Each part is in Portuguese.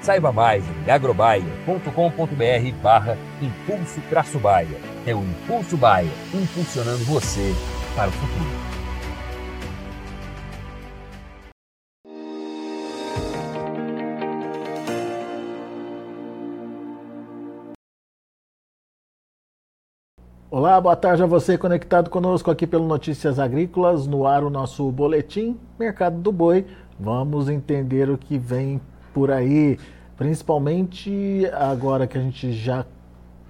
Saiba mais em agrobaia.com.br barra Impulso Baia. É o Impulso Baia, impulsionando você para o futuro. Olá, boa tarde a você conectado conosco aqui pelo Notícias Agrícolas, no ar o nosso boletim Mercado do Boi. Vamos entender o que vem por aí, principalmente agora que a gente já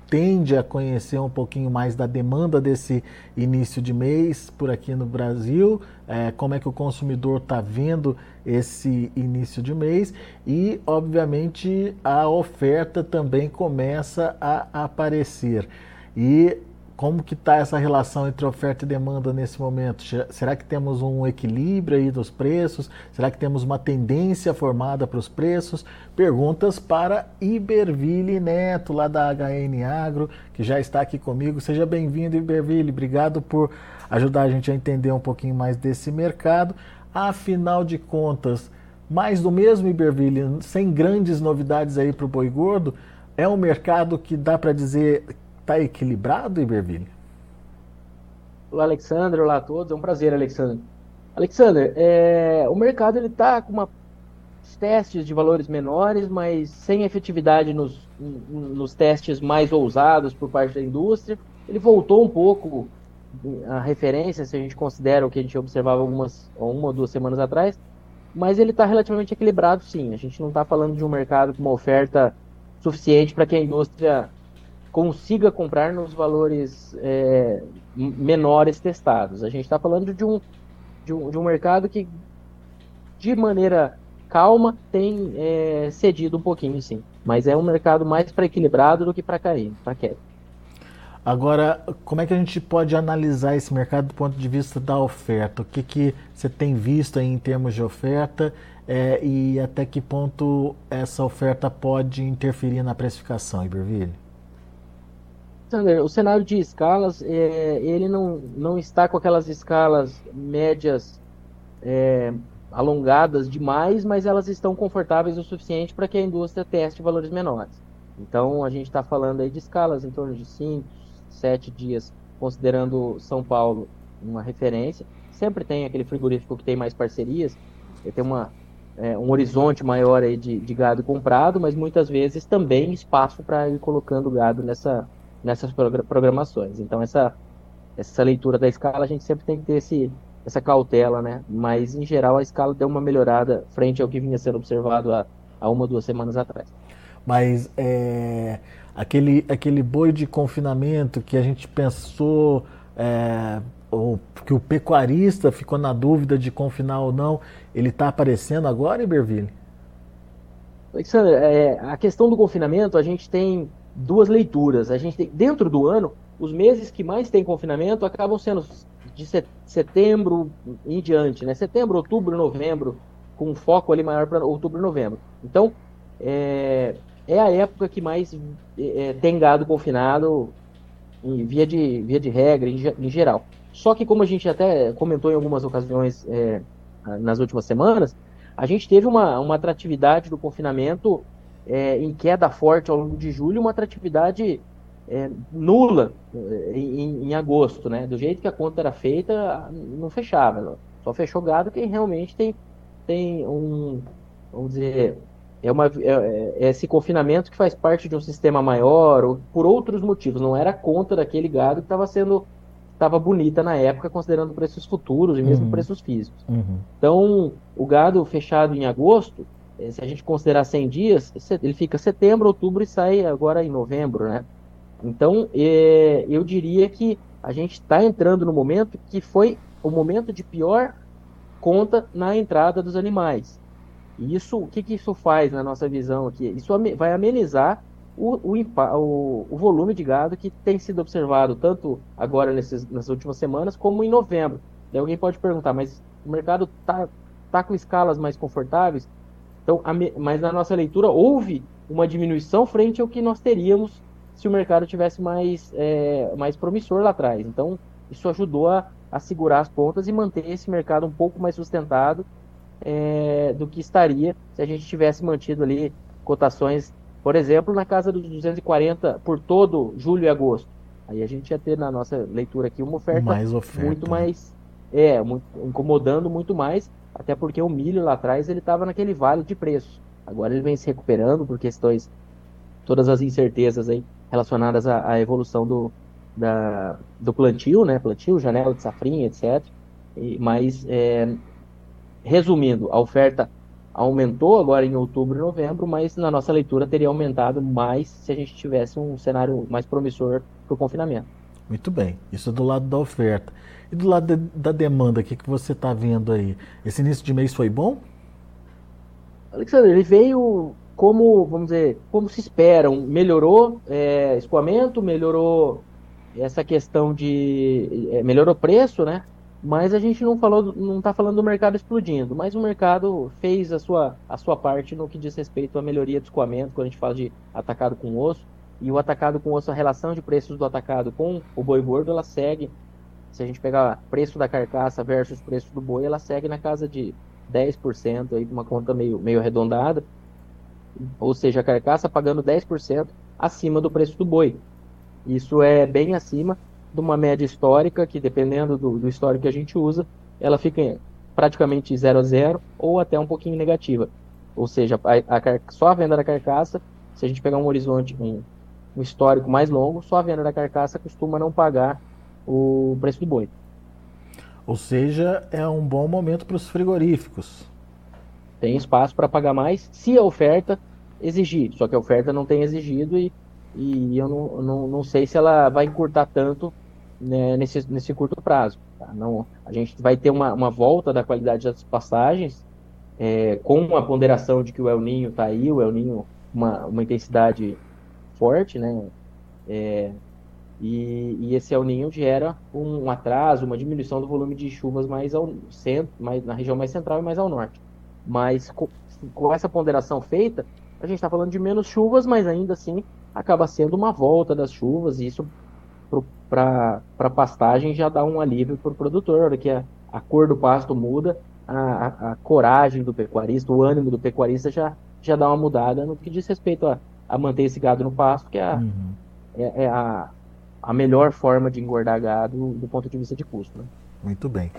tende a conhecer um pouquinho mais da demanda desse início de mês por aqui no Brasil, é, como é que o consumidor está vendo esse início de mês e, obviamente, a oferta também começa a aparecer. E como que está essa relação entre oferta e demanda nesse momento? Será que temos um equilíbrio aí dos preços? Será que temos uma tendência formada para os preços? Perguntas para Iberville Neto, lá da HN Agro, que já está aqui comigo. Seja bem-vindo, Iberville. Obrigado por ajudar a gente a entender um pouquinho mais desse mercado. Afinal de contas, mais do mesmo, Iberville, sem grandes novidades aí para o boi gordo, é um mercado que dá para dizer Está equilibrado, Iberville? Olá, Alexandre. Olá a todos. É um prazer, Alexandre. Alexander, é, o mercado ele está com uma, testes de valores menores, mas sem efetividade nos, nos testes mais ousados por parte da indústria. Ele voltou um pouco a referência, se a gente considera o que a gente observava algumas uma ou duas semanas atrás, mas ele está relativamente equilibrado, sim. A gente não está falando de um mercado com uma oferta suficiente para que a indústria consiga comprar nos valores é, menores testados. A gente está falando de um, de um, de um mercado que, de maneira calma, tem é, cedido um pouquinho, sim. Mas é um mercado mais para equilibrado do que para cair, para queda. Agora, como é que a gente pode analisar esse mercado do ponto de vista da oferta? O que, que você tem visto aí em termos de oferta é, e até que ponto essa oferta pode interferir na precificação, Iberville? Sander, o cenário de escalas, é, ele não, não está com aquelas escalas médias é, alongadas demais, mas elas estão confortáveis o suficiente para que a indústria teste valores menores. Então, a gente está falando aí de escalas em torno de 5, 7 dias, considerando São Paulo uma referência. Sempre tem aquele frigorífico que tem mais parcerias, tem uma, é, um horizonte maior aí de, de gado comprado, mas muitas vezes também espaço para ir colocando gado nessa, nessas programações. Então, essa, essa leitura da escala, a gente sempre tem que ter esse, essa cautela, né? Mas, em geral, a escala deu uma melhorada frente ao que vinha sendo observado há, há uma, duas semanas atrás. Mas é, aquele, aquele boi de confinamento que a gente pensou, é, ou que o pecuarista ficou na dúvida de confinar ou não, ele está aparecendo agora, Iberville? Alexandre, é, a questão do confinamento, a gente tem duas leituras. A gente tem, dentro do ano, os meses que mais tem confinamento acabam sendo de setembro em diante, né? Setembro, outubro, novembro, com foco ali maior para outubro e novembro. Então, é, é a época que mais é, tem gado confinado em via de, via de regra, em, em, geral. Só que, como a gente até comentou em algumas ocasiões é, nas últimas semanas, a gente teve uma, uma atratividade do confinamento é, em queda forte ao longo de julho, uma atratividade é, nula é, em, em, agosto, né? Do jeito que a conta era feita, não fechava. Só fechou gado quem realmente tem, tem um, vamos dizer, é, uma, é, é esse confinamento que faz parte de um sistema maior ou por outros motivos. Não era conta daquele gado que estava sendo estava bonita na época, considerando preços futuros e mesmo uhum. preços físicos. Uhum. Então, o gado fechado em agosto, se a gente considerar 100 dias, ele fica setembro, outubro e sai agora em novembro, né? Então, é, eu diria que a gente está entrando no momento que foi o momento de pior conta na entrada dos animais. E isso, o que, que isso faz na nossa visão aqui? Isso vai amenizar o, o, o, volume de gado que tem sido observado tanto agora nesses, nessas últimas semanas como em novembro. Daí alguém pode perguntar, mas o mercado está tá com escalas mais confortáveis? Então, a, mas na nossa leitura houve uma diminuição frente ao que nós teríamos se o mercado tivesse mais, é, mais promissor lá atrás. Então, isso ajudou a, a segurar as pontas e manter esse mercado um pouco mais sustentado é, do que estaria se a gente tivesse mantido ali cotações, por exemplo, na casa dos 240 por todo julho e agosto. Aí a gente ia ter na nossa leitura aqui uma oferta, mais oferta muito né? mais é, muito, incomodando muito mais, até porque o milho lá atrás ele estava naquele vale de preços. Agora ele vem se recuperando por questões todas as incertezas aí relacionadas à, à evolução do, da, do plantio, né? Plantio, janela de safrinha, etc. E, mas é, resumindo, a oferta aumentou agora em outubro e novembro, mas na nossa leitura teria aumentado mais se a gente tivesse um cenário mais promissor para o confinamento. Muito bem, isso é do lado da oferta. E do lado de, da demanda, o que, que você está vendo aí? Esse início de mês foi bom? Alexandre, ele veio como, vamos dizer, como se espera. Melhorou é, escoamento, melhorou essa questão de. É, melhorou o preço, né? Mas a gente não falou, não está falando do mercado explodindo, mas o mercado fez a sua, a sua parte no que diz respeito à melhoria do escoamento, quando a gente fala de atacado com osso. E o atacado com osso, a relação de preços do atacado com o boi gordo, ela segue. Se a gente pegar preço da carcaça versus preço do boi, ela segue na casa de 10%, aí, uma conta meio, meio arredondada. Ou seja, a carcaça pagando 10% acima do preço do boi. Isso é bem acima de uma média histórica, que dependendo do, do histórico que a gente usa, ela fica praticamente 0 a 0 ou até um pouquinho negativa. Ou seja, a, a, só a venda da carcaça, se a gente pegar um horizonte, um, um histórico mais longo, só a venda da carcaça costuma não pagar o preço do boi. Ou seja, é um bom momento para os frigoríficos. Tem espaço para pagar mais se a oferta exigir. Só que a oferta não tem exigido e e eu não, não, não sei se ela vai encurtar tanto né, nesse, nesse curto prazo. Tá? Não, a gente vai ter uma, uma volta da qualidade das passagens é, com uma ponderação de que o El Ninho está aí, o El Ninho uma, uma intensidade forte, né? É, e, e, esse El Ninho gera um atraso, uma diminuição do volume de chuvas mais ao centro, mais, na região mais central e mais ao norte. Mas com, com essa ponderação feita, a gente está falando de menos chuvas, mas ainda assim acaba sendo uma volta das chuvas, e isso para a pastagem já dá um alívio para o produtor, que a, a, cor do pasto muda, a, a, a, coragem do pecuarista, o ânimo do pecuarista já, já dá uma mudada no que diz respeito a, a manter esse gado no pasto, que é a, uhum. é, é, a, a melhor forma de engordar gado do ponto de vista de custo. Né? Muito bem.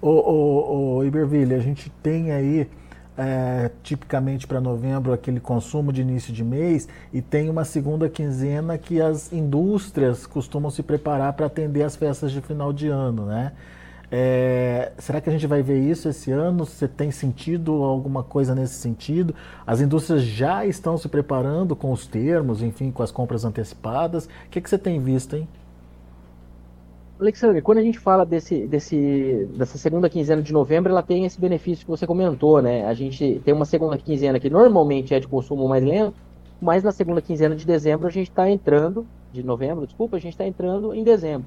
O, o, o Iberville, a gente tem aí é, tipicamente para novembro aquele consumo de início de mês e tem uma segunda quinzena que as indústrias costumam se preparar para atender as festas de final de ano, né? É, será que a gente vai ver isso esse ano? Você tem sentido alguma coisa nesse sentido? As indústrias já estão se preparando com os termos, enfim, com as compras antecipadas. O que, que você tem visto, hein? Alexandre, quando a gente fala desse, desse, dessa segunda quinzena de novembro, ela tem esse benefício que você comentou, né? A gente tem uma segunda quinzena que normalmente é de consumo mais lento, mas na segunda quinzena de dezembro a gente está entrando, de novembro, desculpa, a gente está entrando em dezembro.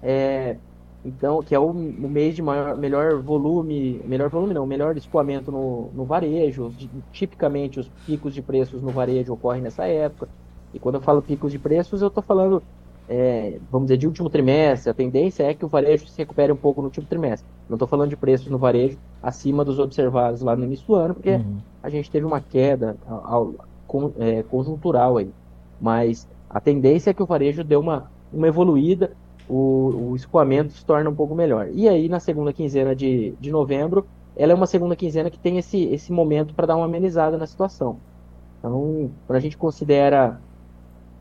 É, então, que é o, o, mês de maior, melhor volume, melhor volume não, melhor escoamento no, no varejo. Tipicamente os picos de preços no varejo ocorrem nessa época. E quando eu falo picos de preços, eu estou falando é, vamos dizer, de último trimestre, a tendência é que o varejo se recupere um pouco no último trimestre. Não estou falando de preços no varejo acima dos observados lá no início do ano, porque uhum. a gente teve uma queda ao, ao, é, conjuntural aí. Mas a tendência é que o varejo dê uma, uma evoluída, o, o escoamento se torna um pouco melhor. E aí, na segunda quinzena de, de novembro, ela é uma segunda quinzena que tem esse, esse momento para dar uma amenizada na situação. Então, quando a gente considera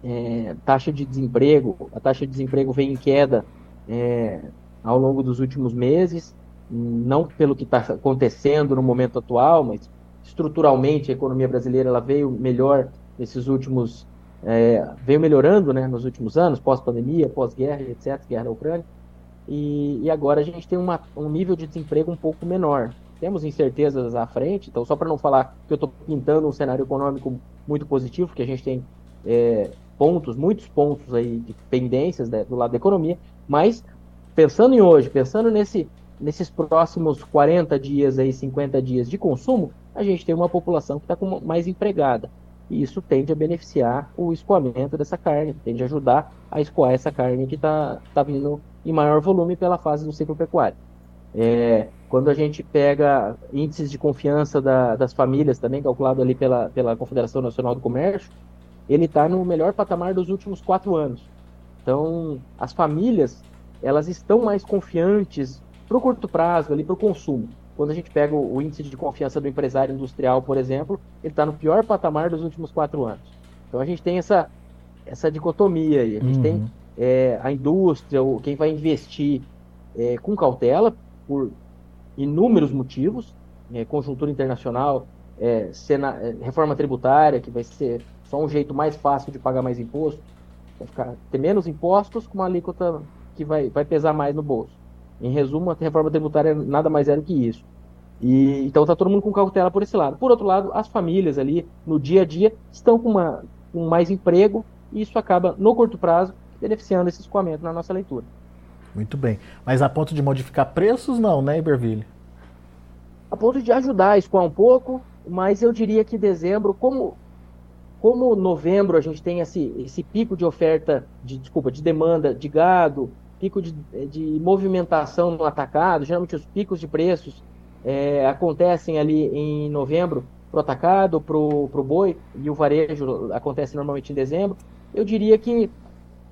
é, taxa de desemprego, a taxa de desemprego vem em queda é, ao longo dos últimos meses, não pelo que está acontecendo no momento atual, mas estruturalmente a economia brasileira ela veio melhor nesses últimos é, veio melhorando né, nos últimos anos, pós-pandemia, pós-guerra, etc., guerra na Ucrânia, e, e agora a gente tem uma, um nível de desemprego um pouco menor. Temos incertezas à frente, então só para não falar que eu estou pintando um cenário econômico muito positivo, porque a gente tem é, pontos, muitos pontos aí de pendências né, do lado da economia, mas pensando em hoje, pensando nesse, nesses próximos 40 dias aí, 50 dias de consumo, a gente tem uma população que está mais empregada. E isso tende a beneficiar o escoamento dessa carne, tende a ajudar a escoar essa carne que está tá vindo em maior volume pela fase do ciclo pecuário. É, quando a gente pega índices de confiança da, das famílias, também calculado ali pela, pela Confederação Nacional do Comércio, ele está no melhor patamar dos últimos quatro anos. Então, as famílias elas estão mais confiantes para o curto prazo, ali para o consumo. Quando a gente pega o, índice de confiança do empresário industrial, por exemplo, ele está no pior patamar dos últimos quatro anos. Então a gente tem essa, essa dicotomia aí. A gente uhum. tem é, a indústria, quem vai investir é, com cautela, por inúmeros motivos, é, conjuntura internacional, é, sena, é, reforma tributária, que vai ser só um jeito mais fácil de pagar mais imposto, vai ficar, ter menos impostos com uma alíquota que vai, vai pesar mais no bolso. Em resumo, a reforma tributária nada mais é do que isso. E, então está todo mundo com cautela por esse lado. Por outro lado, as famílias ali, no dia a dia, estão com, uma, com mais emprego e isso acaba, no curto prazo, beneficiando esse escoamento na nossa leitura. Muito bem. Mas a ponto de modificar preços, não, né, Iberville? A ponto de ajudar a escoar um pouco, mas eu diria que dezembro, como, como novembro a gente tem esse, esse pico de oferta, de, desculpa, de demanda de gado, pico de, de movimentação no atacado, geralmente os picos de preços é, acontecem ali em novembro para o atacado, para o boi, e o varejo acontece normalmente em dezembro. Eu diria que,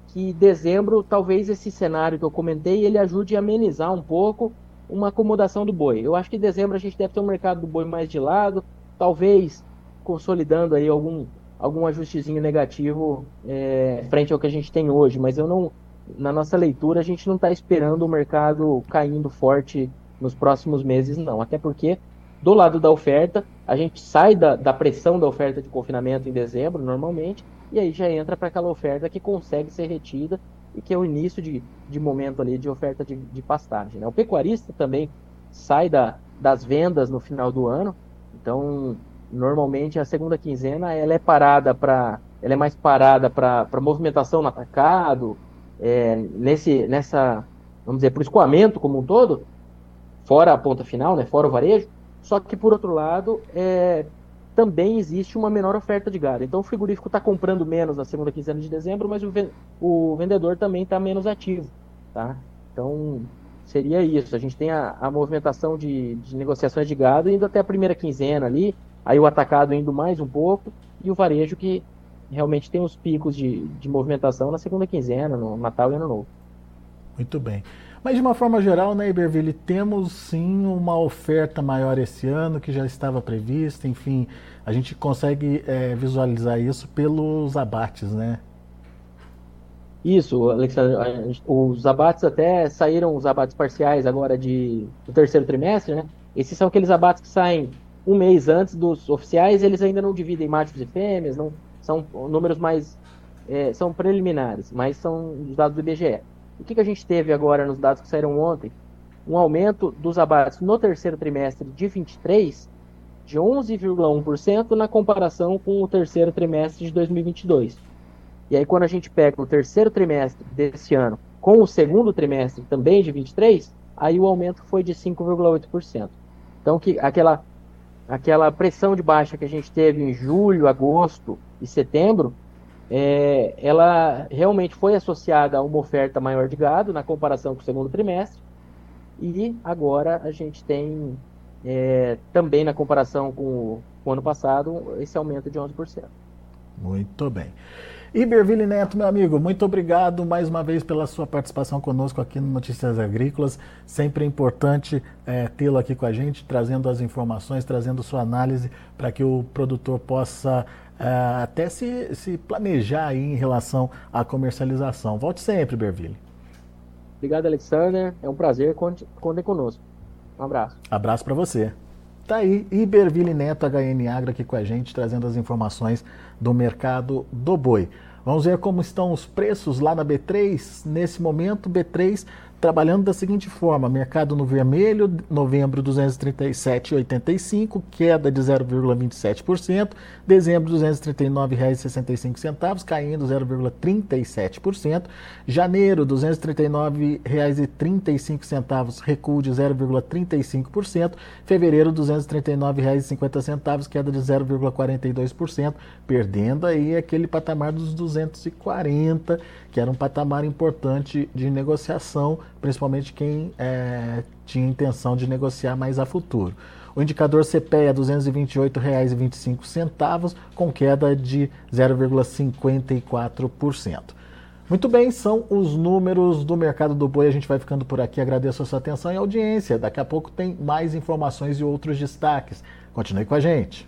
que dezembro, talvez esse cenário que eu comentei, ele ajude a amenizar um pouco uma acomodação do boi. Eu acho que em dezembro a gente deve ter um mercado do boi mais de lado, talvez consolidando aí algum, algum ajustezinho negativo é, frente ao que a gente tem hoje, mas eu não, na nossa leitura, a gente não está esperando o mercado caindo forte nos próximos meses, não. Até porque, do lado da oferta, a gente sai da, da pressão da oferta de confinamento em dezembro, normalmente, e aí já entra para aquela oferta que consegue ser retida e que é o início de, de momento ali de oferta de, de pastagem. Né? O pecuarista também sai da, das vendas no final do ano, então normalmente a segunda quinzena ela é parada para ela é mais parada para movimentação no atacado, é, nesse, nessa, vamos dizer, para o escoamento como um todo, fora a ponta final, né, fora o varejo, só que por outro lado, é, também existe uma menor oferta de gado. Então o frigorífico está comprando menos na segunda quinzena de dezembro, mas o, o vendedor também está menos ativo. Tá? Então seria isso. A gente tem a, a movimentação de, de, negociações de gado indo até a primeira quinzena ali, aí o atacado indo mais um pouco, e o varejo que realmente tem os picos de, de movimentação na segunda quinzena, no Natal e Ano Novo. Muito bem. Mas de uma forma geral, né, Iberville, temos sim uma oferta maior esse ano que já estava prevista, enfim, a gente consegue é, visualizar isso pelos abates, né? Isso, Alexandre, os abates até saíram, os abates parciais agora de, do terceiro trimestre, né? Esses são aqueles abates que saem um mês antes dos oficiais, eles ainda não dividem machos e fêmeas, não, são números mais, é, são preliminares, mas são os dados do IBGE. O que, que a gente teve agora nos dados que saíram ontem? Um aumento dos abates no terceiro trimestre de 23 de 11,1% na comparação com o terceiro trimestre de 2022. E aí, quando a gente pega o terceiro trimestre desse ano com o segundo trimestre também de 23, aí o aumento foi de 5,8%. Então, que, aquela, aquela pressão de baixa que a gente teve em julho, agosto e setembro, é, ela realmente foi associada a uma oferta maior de gado na comparação com o segundo trimestre. E agora a gente tem é, também na comparação com o, com o ano passado esse aumento de 11%. Muito bem. Iberville Neto, meu amigo, muito obrigado mais uma vez pela sua participação conosco aqui no Notícias Agrícolas. Sempre é importante é, tê-lo aqui com a gente, trazendo as informações, trazendo sua análise para que o produtor possa uh, até se, se planejar aí em relação à comercialização. Volte sempre, Berville. Obrigado, Alexander. É um prazer. Conte, conte conosco. Um abraço. Abraço para você. Tá aí, Iberville Neto, HN Agro, aqui com a gente, trazendo as informações do mercado do boi. Vamos ver como estão os preços lá na B3. Nesse momento, B3 trabalhando da seguinte forma: mercado no vermelho, novembro 237,85, queda de 0,27%, dezembro R$ 239,65, caindo 0,37%, janeiro R$ 239,35, recuo de 0,35%, fevereiro R$ 239,50, queda de 0,42%, perdendo aí aquele patamar dos 240, que era um patamar importante de negociação principalmente quem é, tinha intenção de negociar mais a futuro. O indicador CPE é R$ 228,25, com queda de 0,54%. Muito bem, são os números do mercado do boi. A gente vai ficando por aqui. Agradeço a sua atenção e audiência. Daqui a pouco tem mais informações e outros destaques. Continue com a gente.